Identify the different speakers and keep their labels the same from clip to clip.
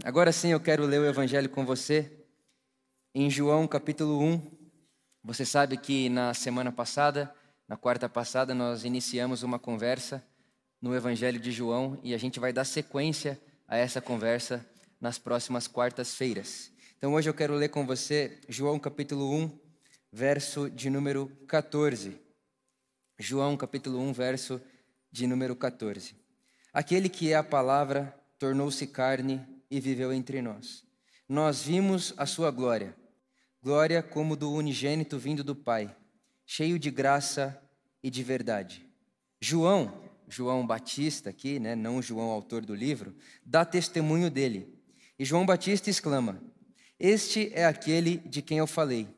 Speaker 1: Agora sim eu quero ler o Evangelho com você em João capítulo 1. Você sabe que na semana passada, na quarta passada, nós iniciamos uma conversa no Evangelho de João e a gente vai dar sequência a essa conversa nas próximas quartas-feiras. Então hoje eu quero ler com você João capítulo 1, verso de número 14. João capítulo 1, verso de número 14. Aquele que é a palavra tornou-se carne e viveu entre nós. Nós vimos a sua glória, glória como do unigênito vindo do Pai, cheio de graça e de verdade. João, João Batista aqui, né, não João autor do livro, dá testemunho dele. E João Batista exclama: Este é aquele de quem eu falei,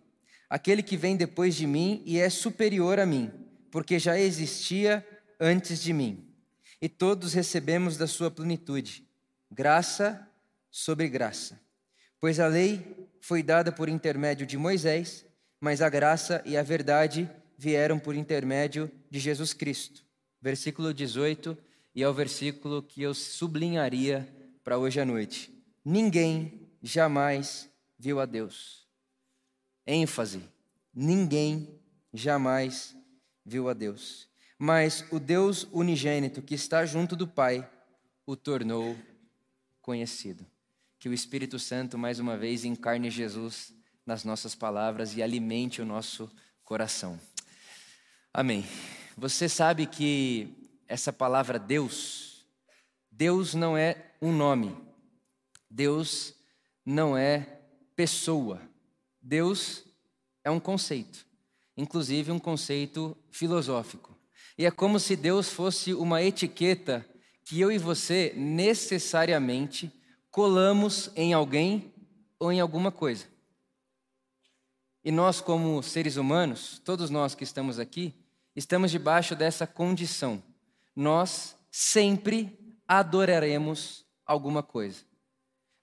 Speaker 1: aquele que vem depois de mim e é superior a mim, porque já existia antes de mim. E todos recebemos da sua plenitude, graça sobre graça. Pois a lei foi dada por intermédio de Moisés, mas a graça e a verdade vieram por intermédio de Jesus Cristo. Versículo 18 e é o versículo que eu sublinharia para hoje à noite. Ninguém jamais viu a Deus. ênfase: ninguém jamais viu a Deus. Mas o Deus unigênito que está junto do Pai o tornou conhecido que o Espírito Santo mais uma vez encarne Jesus nas nossas palavras e alimente o nosso coração. Amém. Você sabe que essa palavra Deus, Deus não é um nome, Deus não é pessoa, Deus é um conceito, inclusive um conceito filosófico. E é como se Deus fosse uma etiqueta que eu e você necessariamente colamos em alguém ou em alguma coisa. E nós, como seres humanos, todos nós que estamos aqui, estamos debaixo dessa condição. Nós sempre adoraremos alguma coisa.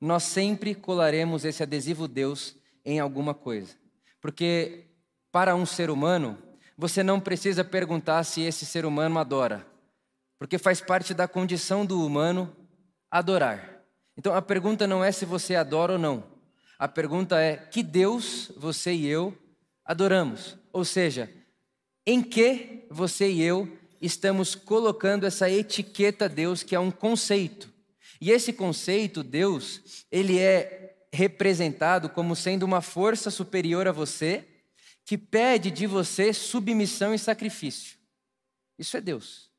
Speaker 1: Nós sempre colaremos esse adesivo Deus em alguma coisa. Porque para um ser humano, você não precisa perguntar se esse ser humano adora, porque faz parte da condição do humano adorar. Então a pergunta não é se você adora ou não. A pergunta é que Deus você e eu adoramos. Ou seja, em que você e eu estamos colocando essa etiqueta Deus, que é um conceito. E esse conceito, Deus, ele é representado como sendo uma força superior a você, que pede de você submissão e sacrifício. Isso é Deus.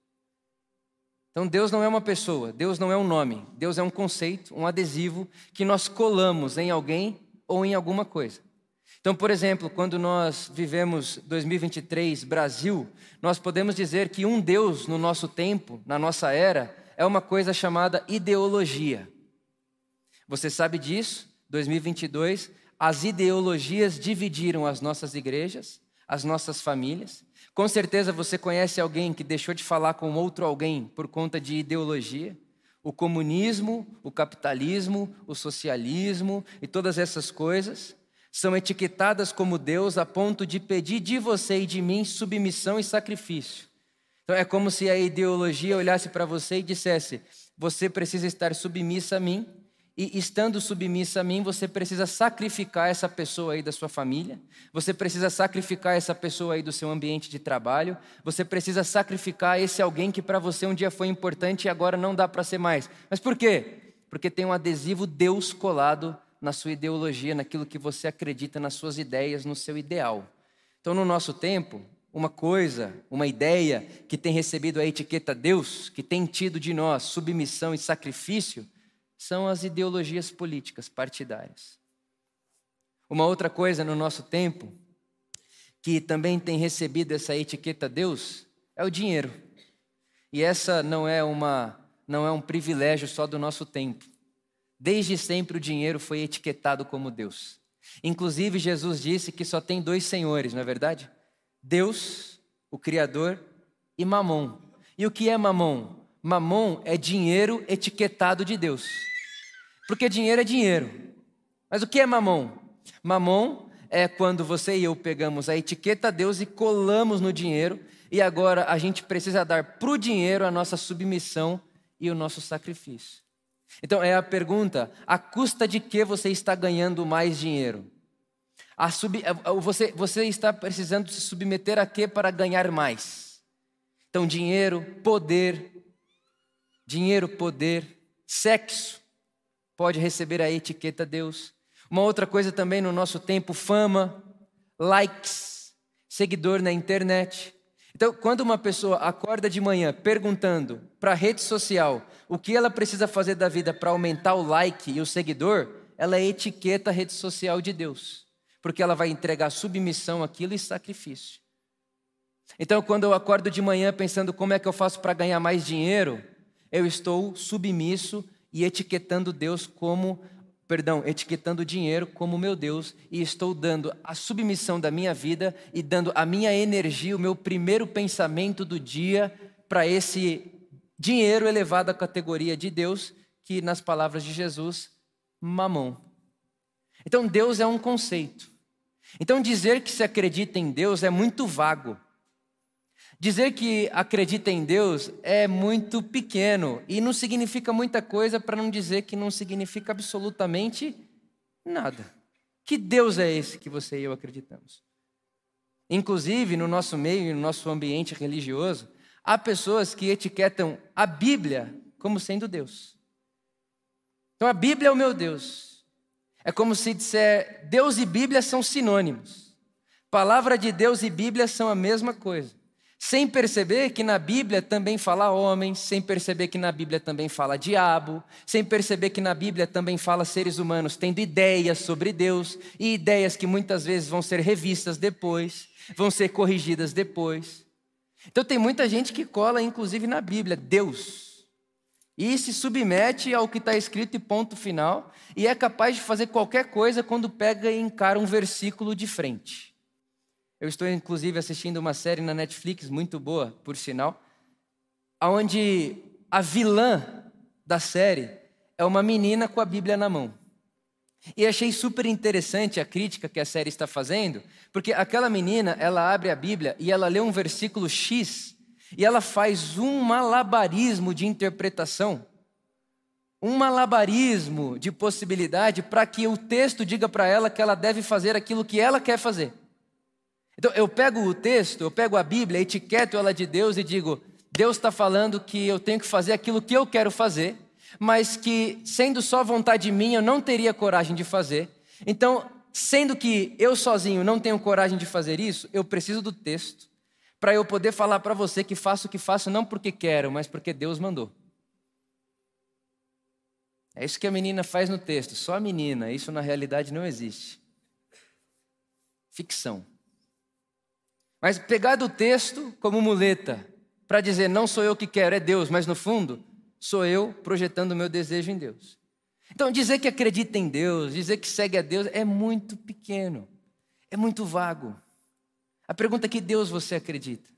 Speaker 1: Então Deus não é uma pessoa, Deus não é um nome, Deus é um conceito, um adesivo que nós colamos em alguém ou em alguma coisa. Então, por exemplo, quando nós vivemos 2023 Brasil, nós podemos dizer que um Deus no nosso tempo, na nossa era, é uma coisa chamada ideologia. Você sabe disso? 2022, as ideologias dividiram as nossas igrejas, as nossas famílias, com certeza você conhece alguém que deixou de falar com outro alguém por conta de ideologia. O comunismo, o capitalismo, o socialismo e todas essas coisas são etiquetadas como Deus a ponto de pedir de você e de mim submissão e sacrifício. Então é como se a ideologia olhasse para você e dissesse: você precisa estar submissa a mim e estando submissa a mim, você precisa sacrificar essa pessoa aí da sua família, você precisa sacrificar essa pessoa aí do seu ambiente de trabalho, você precisa sacrificar esse alguém que para você um dia foi importante e agora não dá para ser mais. Mas por quê? Porque tem um adesivo Deus colado na sua ideologia, naquilo que você acredita, nas suas ideias, no seu ideal. Então, no nosso tempo, uma coisa, uma ideia que tem recebido a etiqueta Deus, que tem tido de nós submissão e sacrifício, são as ideologias políticas partidárias. Uma outra coisa no nosso tempo, que também tem recebido essa etiqueta Deus, é o dinheiro. E essa não é uma não é um privilégio só do nosso tempo. Desde sempre o dinheiro foi etiquetado como Deus. Inclusive Jesus disse que só tem dois senhores, não é verdade? Deus, o criador, e Mamon. E o que é Mamon? Mamon é dinheiro etiquetado de Deus. Porque dinheiro é dinheiro. Mas o que é mamon? Mamon é quando você e eu pegamos a etiqueta Deus e colamos no dinheiro, e agora a gente precisa dar para o dinheiro a nossa submissão e o nosso sacrifício. Então é a pergunta: a custa de que você está ganhando mais dinheiro? Sub, você, você está precisando se submeter a quê para ganhar mais? Então, dinheiro, poder, dinheiro, poder, sexo, pode receber a etiqueta Deus. Uma outra coisa também no nosso tempo, fama, likes, seguidor na internet. Então, quando uma pessoa acorda de manhã perguntando para a rede social o que ela precisa fazer da vida para aumentar o like e o seguidor, ela etiqueta a rede social de Deus, porque ela vai entregar submissão àquilo e sacrifício. Então, quando eu acordo de manhã pensando como é que eu faço para ganhar mais dinheiro, eu estou submisso e etiquetando Deus como perdão, etiquetando o dinheiro como meu Deus e estou dando a submissão da minha vida e dando a minha energia, o meu primeiro pensamento do dia para esse dinheiro elevado à categoria de Deus, que nas palavras de Jesus, mamon. Então Deus é um conceito. Então dizer que se acredita em Deus é muito vago. Dizer que acredita em Deus é muito pequeno e não significa muita coisa para não dizer que não significa absolutamente nada. Que Deus é esse que você e eu acreditamos? Inclusive, no nosso meio, no nosso ambiente religioso, há pessoas que etiquetam a Bíblia como sendo Deus. Então, a Bíblia é o meu Deus. É como se disser Deus e Bíblia são sinônimos. Palavra de Deus e Bíblia são a mesma coisa sem perceber que na Bíblia também fala homens, sem perceber que na Bíblia também fala diabo, sem perceber que na Bíblia também fala seres humanos tendo ideias sobre Deus e ideias que muitas vezes vão ser revistas depois, vão ser corrigidas depois. Então tem muita gente que cola, inclusive na Bíblia, Deus, e se submete ao que está escrito e ponto final, e é capaz de fazer qualquer coisa quando pega e encara um versículo de frente. Eu estou inclusive assistindo uma série na Netflix muito boa, por sinal, onde a vilã da série é uma menina com a Bíblia na mão. E achei super interessante a crítica que a série está fazendo, porque aquela menina, ela abre a Bíblia e ela lê um versículo X e ela faz um malabarismo de interpretação, um malabarismo de possibilidade para que o texto diga para ela que ela deve fazer aquilo que ela quer fazer. Então eu pego o texto, eu pego a Bíblia, etiqueto ela de Deus e digo: Deus está falando que eu tenho que fazer aquilo que eu quero fazer, mas que, sendo só vontade minha, eu não teria coragem de fazer. Então, sendo que eu sozinho não tenho coragem de fazer isso, eu preciso do texto para eu poder falar para você que faço o que faço não porque quero, mas porque Deus mandou. É isso que a menina faz no texto, só a menina, isso na realidade não existe. Ficção. Mas pegar do texto como muleta para dizer não sou eu que quero, é Deus, mas no fundo sou eu projetando o meu desejo em Deus. Então dizer que acredita em Deus, dizer que segue a Deus é muito pequeno, é muito vago. A pergunta é que Deus você acredita?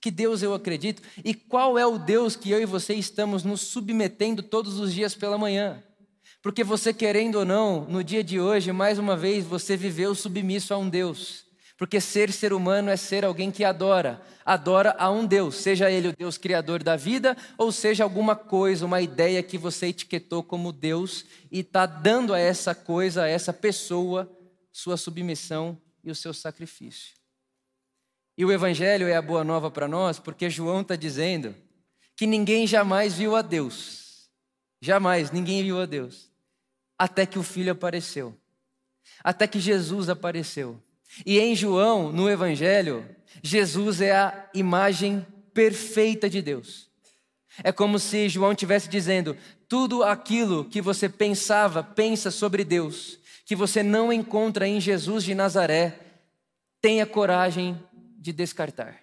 Speaker 1: Que Deus eu acredito? E qual é o Deus que eu e você estamos nos submetendo todos os dias pela manhã? Porque você querendo ou não, no dia de hoje, mais uma vez, você viveu submisso a um Deus. Porque ser ser humano é ser alguém que adora, adora a um Deus, seja ele o Deus criador da vida, ou seja alguma coisa, uma ideia que você etiquetou como Deus e está dando a essa coisa, a essa pessoa, sua submissão e o seu sacrifício. E o Evangelho é a boa nova para nós, porque João está dizendo que ninguém jamais viu a Deus, jamais ninguém viu a Deus, até que o Filho apareceu, até que Jesus apareceu. E em João, no Evangelho, Jesus é a imagem perfeita de Deus. É como se João estivesse dizendo: tudo aquilo que você pensava, pensa sobre Deus, que você não encontra em Jesus de Nazaré, tenha coragem de descartar.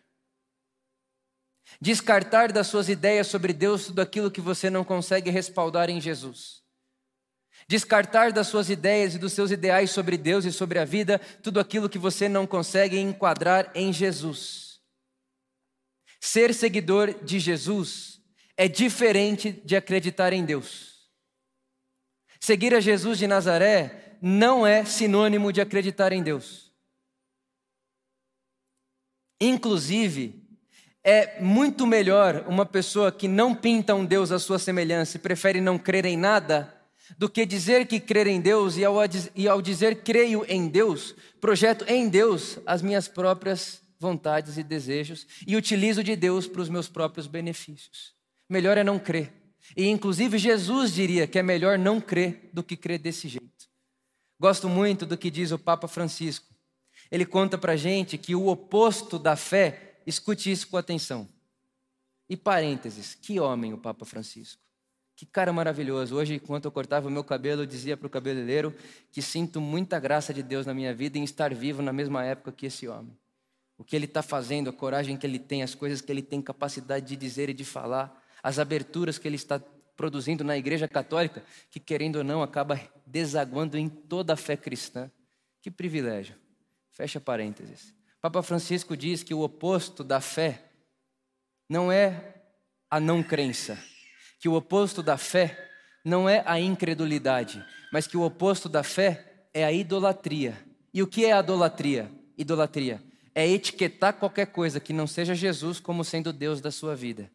Speaker 1: Descartar das suas ideias sobre Deus tudo aquilo que você não consegue respaldar em Jesus. Descartar das suas ideias e dos seus ideais sobre Deus e sobre a vida tudo aquilo que você não consegue enquadrar em Jesus. Ser seguidor de Jesus é diferente de acreditar em Deus. Seguir a Jesus de Nazaré não é sinônimo de acreditar em Deus. Inclusive, é muito melhor uma pessoa que não pinta um Deus à sua semelhança e prefere não crer em nada, do que dizer que crer em Deus e ao, e ao dizer creio em Deus, projeto em Deus as minhas próprias vontades e desejos e utilizo de Deus para os meus próprios benefícios. Melhor é não crer. E inclusive Jesus diria que é melhor não crer do que crer desse jeito. Gosto muito do que diz o Papa Francisco. Ele conta para gente que o oposto da fé, escute isso com atenção. E parênteses, que homem o Papa Francisco. Que cara maravilhoso. Hoje, enquanto eu cortava o meu cabelo, eu dizia para o cabeleireiro que sinto muita graça de Deus na minha vida em estar vivo na mesma época que esse homem. O que ele está fazendo, a coragem que ele tem, as coisas que ele tem capacidade de dizer e de falar, as aberturas que ele está produzindo na Igreja Católica, que querendo ou não acaba desaguando em toda a fé cristã. Que privilégio. Fecha parênteses. Papa Francisco diz que o oposto da fé não é a não crença que o oposto da fé não é a incredulidade, mas que o oposto da fé é a idolatria. E o que é a idolatria? Idolatria é etiquetar qualquer coisa que não seja Jesus como sendo Deus da sua vida.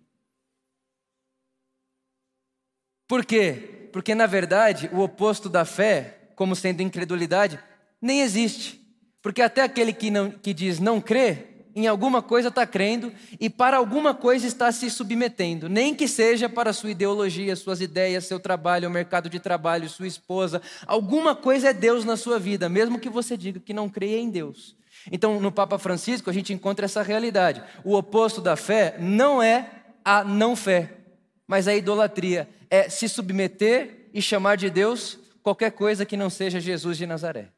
Speaker 1: Por quê? Porque na verdade o oposto da fé, como sendo incredulidade, nem existe. Porque até aquele que, não, que diz não crer, em alguma coisa está crendo e para alguma coisa está se submetendo, nem que seja para sua ideologia, suas ideias, seu trabalho, o mercado de trabalho, sua esposa. Alguma coisa é Deus na sua vida, mesmo que você diga que não creia em Deus. Então, no Papa Francisco, a gente encontra essa realidade. O oposto da fé não é a não fé, mas a idolatria. É se submeter e chamar de Deus qualquer coisa que não seja Jesus de Nazaré.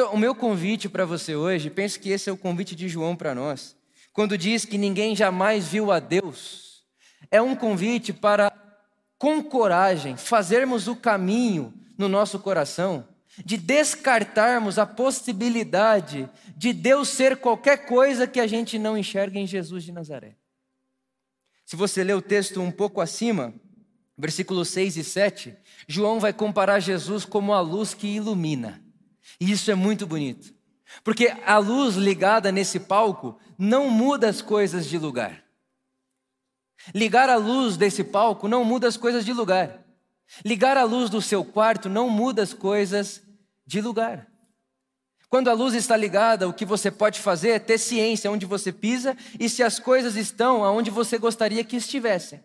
Speaker 1: Então, o meu convite para você hoje, penso que esse é o convite de João para nós, quando diz que ninguém jamais viu a Deus, é um convite para, com coragem, fazermos o caminho no nosso coração, de descartarmos a possibilidade de Deus ser qualquer coisa que a gente não enxerga em Jesus de Nazaré. Se você ler o texto um pouco acima, versículos 6 e 7, João vai comparar Jesus como a luz que ilumina. E isso é muito bonito. Porque a luz ligada nesse palco não muda as coisas de lugar. Ligar a luz desse palco não muda as coisas de lugar. Ligar a luz do seu quarto não muda as coisas de lugar. Quando a luz está ligada, o que você pode fazer é ter ciência onde você pisa e se as coisas estão aonde você gostaria que estivessem.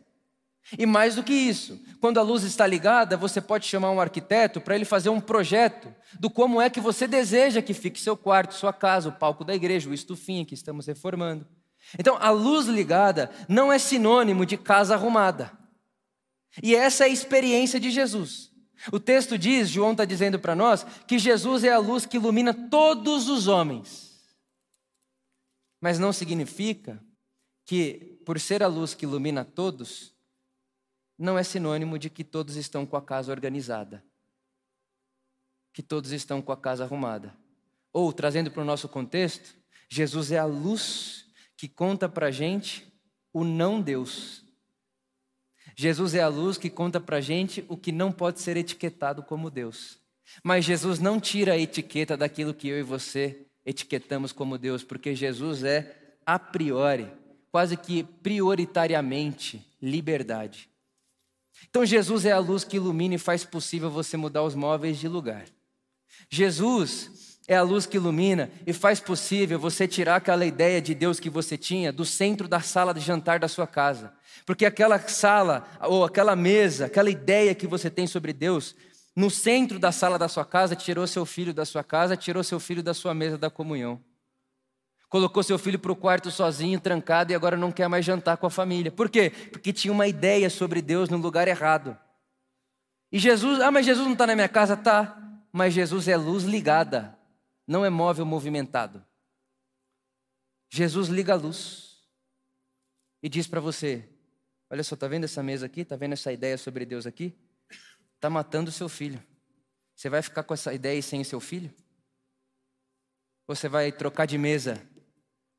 Speaker 1: E mais do que isso, quando a luz está ligada, você pode chamar um arquiteto para ele fazer um projeto do como é que você deseja que fique seu quarto, sua casa, o palco da igreja, o estufinho que estamos reformando. Então, a luz ligada não é sinônimo de casa arrumada. E essa é a experiência de Jesus. O texto diz, João está dizendo para nós, que Jesus é a luz que ilumina todos os homens. Mas não significa que, por ser a luz que ilumina todos, não é sinônimo de que todos estão com a casa organizada, que todos estão com a casa arrumada. Ou, trazendo para o nosso contexto, Jesus é a luz que conta para a gente o não Deus. Jesus é a luz que conta para a gente o que não pode ser etiquetado como Deus. Mas Jesus não tira a etiqueta daquilo que eu e você etiquetamos como Deus, porque Jesus é, a priori, quase que prioritariamente, liberdade. Então, Jesus é a luz que ilumina e faz possível você mudar os móveis de lugar. Jesus é a luz que ilumina e faz possível você tirar aquela ideia de Deus que você tinha do centro da sala de jantar da sua casa. Porque aquela sala, ou aquela mesa, aquela ideia que você tem sobre Deus, no centro da sala da sua casa, tirou seu filho da sua casa, tirou seu filho da sua mesa da comunhão colocou seu filho para o quarto sozinho, trancado, e agora não quer mais jantar com a família. Por quê? Porque tinha uma ideia sobre Deus no lugar errado. E Jesus, ah, mas Jesus não está na minha casa? Tá, mas Jesus é luz ligada, não é móvel movimentado. Jesus liga a luz e diz para você: Olha só, está vendo essa mesa aqui? Está vendo essa ideia sobre Deus aqui? Está matando o seu filho. Você vai ficar com essa ideia e sem o seu filho? Ou você vai trocar de mesa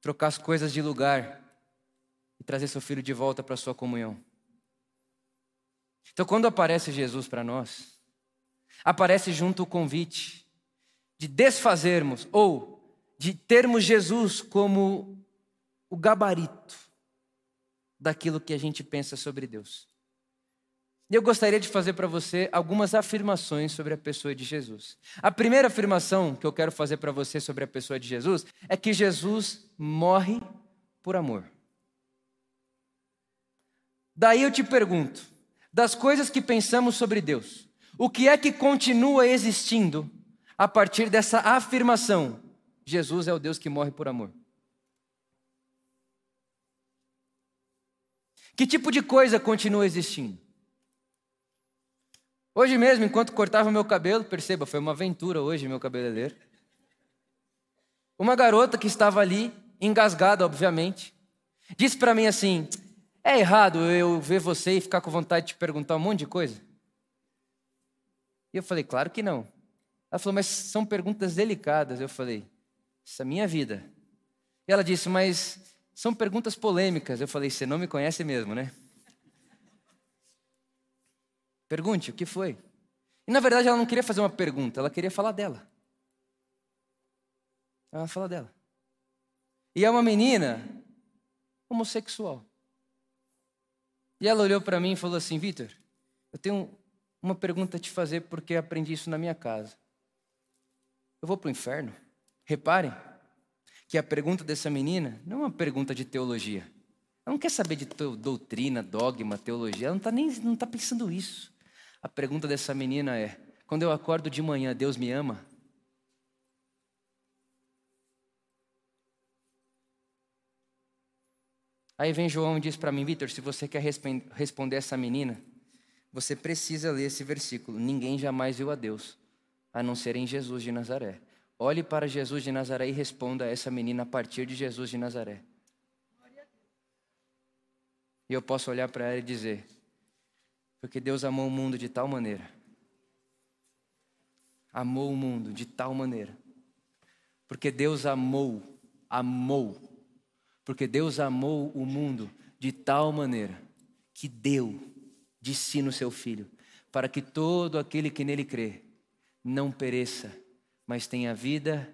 Speaker 1: trocar as coisas de lugar e trazer seu filho de volta para a sua comunhão. Então, quando aparece Jesus para nós, aparece junto o convite de desfazermos ou de termos Jesus como o gabarito daquilo que a gente pensa sobre Deus. E eu gostaria de fazer para você algumas afirmações sobre a pessoa de Jesus. A primeira afirmação que eu quero fazer para você sobre a pessoa de Jesus é que Jesus morre por amor. Daí eu te pergunto: das coisas que pensamos sobre Deus, o que é que continua existindo a partir dessa afirmação? Jesus é o Deus que morre por amor. Que tipo de coisa continua existindo? Hoje mesmo, enquanto cortava meu cabelo, perceba, foi uma aventura hoje meu cabeleireiro. Uma garota que estava ali, engasgada, obviamente, disse para mim assim: É errado eu ver você e ficar com vontade de te perguntar um monte de coisa? E eu falei: Claro que não. Ela falou: Mas são perguntas delicadas. Eu falei: Essa é minha vida. E ela disse: Mas são perguntas polêmicas. Eu falei: Você não me conhece mesmo, né? Pergunte, o que foi? E na verdade ela não queria fazer uma pergunta, ela queria falar dela. Ela fala dela. E é uma menina homossexual. E ela olhou para mim e falou assim: Vitor, eu tenho uma pergunta a te fazer porque aprendi isso na minha casa. Eu vou para o inferno? Reparem que a pergunta dessa menina não é uma pergunta de teologia. Ela não quer saber de doutrina, dogma, teologia. Ela não está nem não tá pensando isso. A pergunta dessa menina é: quando eu acordo de manhã, Deus me ama? Aí vem João e diz para mim, Vitor, se você quer responder essa menina, você precisa ler esse versículo. Ninguém jamais viu a Deus, a não ser em Jesus de Nazaré. Olhe para Jesus de Nazaré e responda a essa menina a partir de Jesus de Nazaré. E eu posso olhar para ela e dizer: porque Deus amou o mundo de tal maneira. Amou o mundo de tal maneira. Porque Deus amou, amou. Porque Deus amou o mundo de tal maneira que deu de si no seu filho, para que todo aquele que nele crê não pereça, mas tenha vida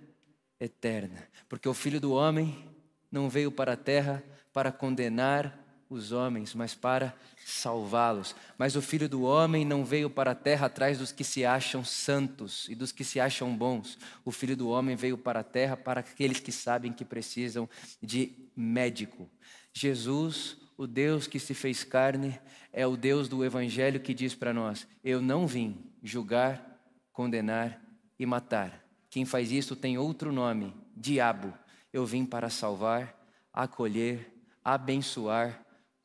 Speaker 1: eterna. Porque o filho do homem não veio para a terra para condenar os homens, mas para salvá-los. Mas o filho do homem não veio para a terra atrás dos que se acham santos e dos que se acham bons. O filho do homem veio para a terra para aqueles que sabem que precisam de médico. Jesus, o Deus que se fez carne, é o Deus do evangelho que diz para nós: Eu não vim julgar, condenar e matar. Quem faz isso tem outro nome, diabo. Eu vim para salvar, acolher, abençoar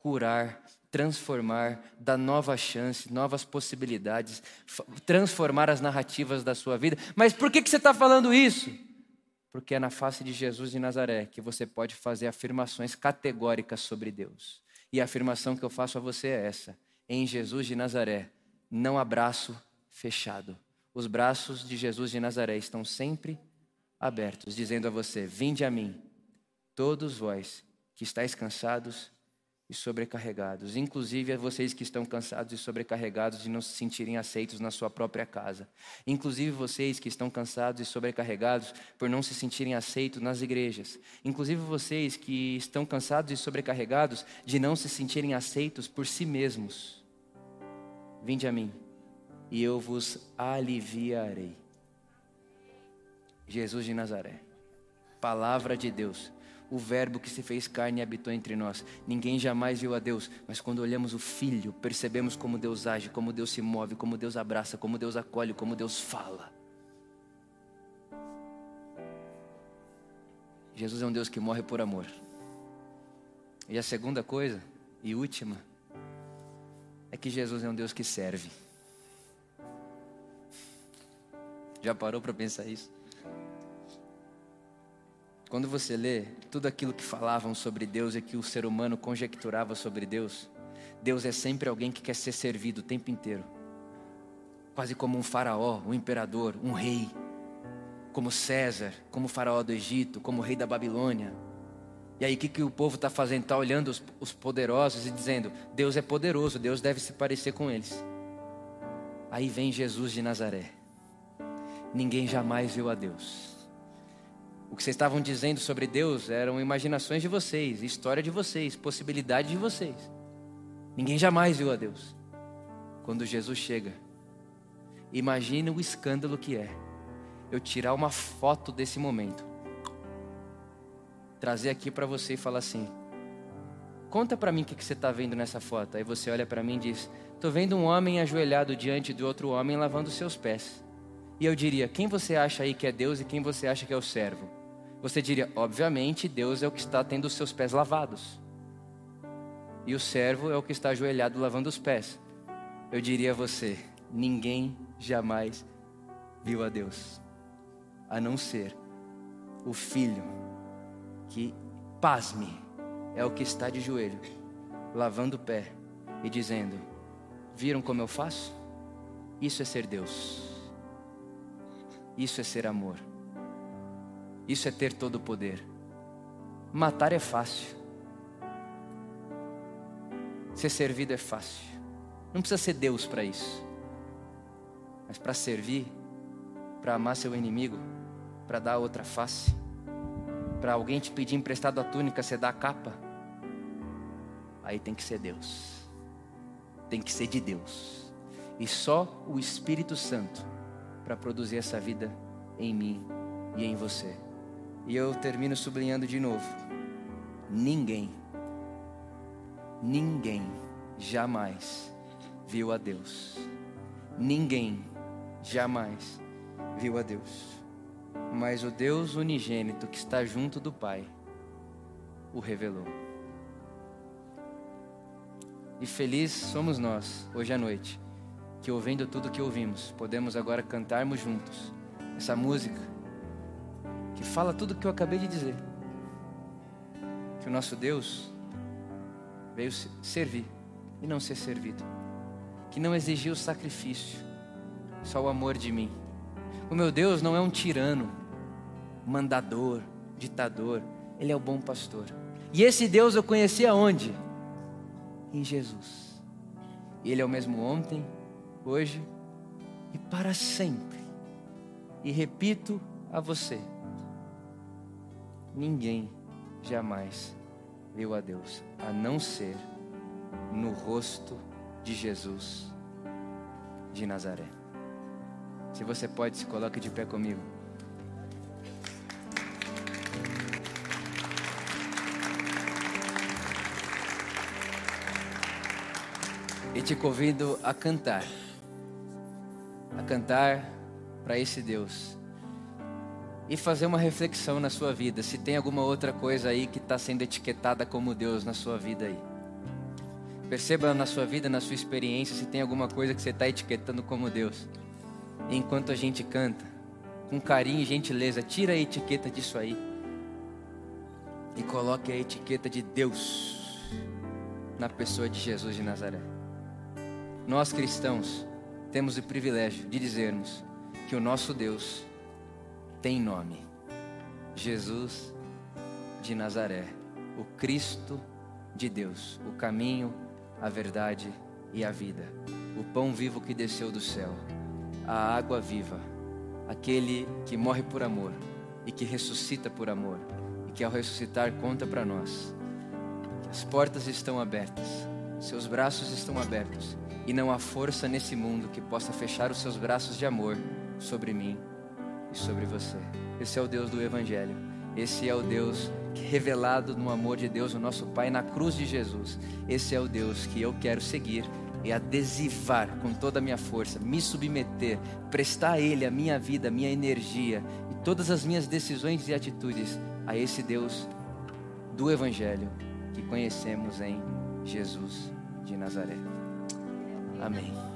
Speaker 1: curar, transformar, dar nova chance, novas possibilidades, transformar as narrativas da sua vida. Mas por que, que você está falando isso? Porque é na face de Jesus de Nazaré que você pode fazer afirmações categóricas sobre Deus. E a afirmação que eu faço a você é essa: em Jesus de Nazaré, não há braço fechado. Os braços de Jesus de Nazaré estão sempre abertos, dizendo a você: Vinde a mim, todos vós que estáis cansados e sobrecarregados, inclusive a vocês que estão cansados e sobrecarregados de não se sentirem aceitos na sua própria casa, inclusive vocês que estão cansados e sobrecarregados por não se sentirem aceitos nas igrejas, inclusive vocês que estão cansados e sobrecarregados de não se sentirem aceitos por si mesmos. Vinde a mim e eu vos aliviarei. Jesus de Nazaré, palavra de Deus o Verbo que se fez carne e habitou entre nós. Ninguém jamais viu a Deus, mas quando olhamos o Filho, percebemos como Deus age, como Deus se move, como Deus abraça, como Deus acolhe, como Deus fala. Jesus é um Deus que morre por amor. E a segunda coisa, e última, é que Jesus é um Deus que serve. Já parou para pensar isso? Quando você lê tudo aquilo que falavam sobre Deus e que o ser humano conjecturava sobre Deus, Deus é sempre alguém que quer ser servido o tempo inteiro. Quase como um faraó, um imperador, um rei. Como César, como faraó do Egito, como rei da Babilônia. E aí o que, que o povo está fazendo? Está olhando os, os poderosos e dizendo: Deus é poderoso, Deus deve se parecer com eles. Aí vem Jesus de Nazaré. Ninguém jamais viu a Deus O que vocês estavam dizendo sobre Deus eram imaginações de vocês, história de vocês, possibilidade de vocês. Ninguém jamais viu a Deus. Quando Jesus chega, imagine o escândalo que é eu tirar uma foto desse momento, trazer aqui para você e falar assim: conta para mim o que você está vendo nessa foto. Aí você olha para mim e diz: estou vendo um homem ajoelhado diante de outro homem lavando seus pés. E eu diria: quem você acha aí que é Deus e quem você acha que é o servo? Você diria: obviamente, Deus é o que está tendo os seus pés lavados. E o servo é o que está ajoelhado lavando os pés. Eu diria a você: ninguém jamais viu a Deus, a não ser o filho que, pasme, é o que está de joelho, lavando o pé e dizendo: Viram como eu faço? Isso é ser Deus. Isso é ser amor. Isso é ter todo o poder. Matar é fácil. Ser servido é fácil. Não precisa ser Deus para isso. Mas para servir, para amar seu inimigo, para dar outra face, para alguém te pedir emprestado a túnica, você dá a capa, aí tem que ser Deus. Tem que ser de Deus. E só o Espírito Santo para produzir essa vida em mim e em você. E eu termino sublinhando de novo: ninguém, ninguém jamais viu a Deus. Ninguém jamais viu a Deus. Mas o Deus unigênito que está junto do Pai o revelou. E feliz somos nós, hoje à noite, que ouvindo tudo que ouvimos, podemos agora cantarmos juntos essa música que fala tudo o que eu acabei de dizer. Que o nosso Deus veio servir e não ser servido. Que não exigiu sacrifício, só o amor de mim. O meu Deus não é um tirano, mandador, ditador. Ele é o bom pastor. E esse Deus eu conheci aonde? Em Jesus. Ele é o mesmo ontem, hoje e para sempre. E repito a você: ninguém jamais viu a Deus, a não ser no rosto de Jesus de Nazaré. Se você pode, se coloque de pé comigo. E te convido a cantar cantar para esse Deus e fazer uma reflexão na sua vida, se tem alguma outra coisa aí que está sendo etiquetada como Deus na sua vida aí. Perceba na sua vida, na sua experiência, se tem alguma coisa que você está etiquetando como Deus. E enquanto a gente canta, com carinho e gentileza, tira a etiqueta disso aí e coloque a etiqueta de Deus na pessoa de Jesus de Nazaré. Nós cristãos temos o privilégio de dizermos que o nosso Deus tem nome: Jesus de Nazaré, o Cristo de Deus, o caminho, a verdade e a vida, o pão vivo que desceu do céu, a água viva, aquele que morre por amor e que ressuscita por amor e que ao ressuscitar conta para nós. As portas estão abertas, seus braços estão abertos e não há força nesse mundo que possa fechar os seus braços de amor sobre mim e sobre você. Esse é o Deus do Evangelho. Esse é o Deus revelado no amor de Deus, o nosso Pai, na cruz de Jesus. Esse é o Deus que eu quero seguir e adesivar com toda a minha força, me submeter, prestar a Ele a minha vida, a minha energia e todas as minhas decisões e atitudes a esse Deus do Evangelho que conhecemos em Jesus de Nazaré. Amém.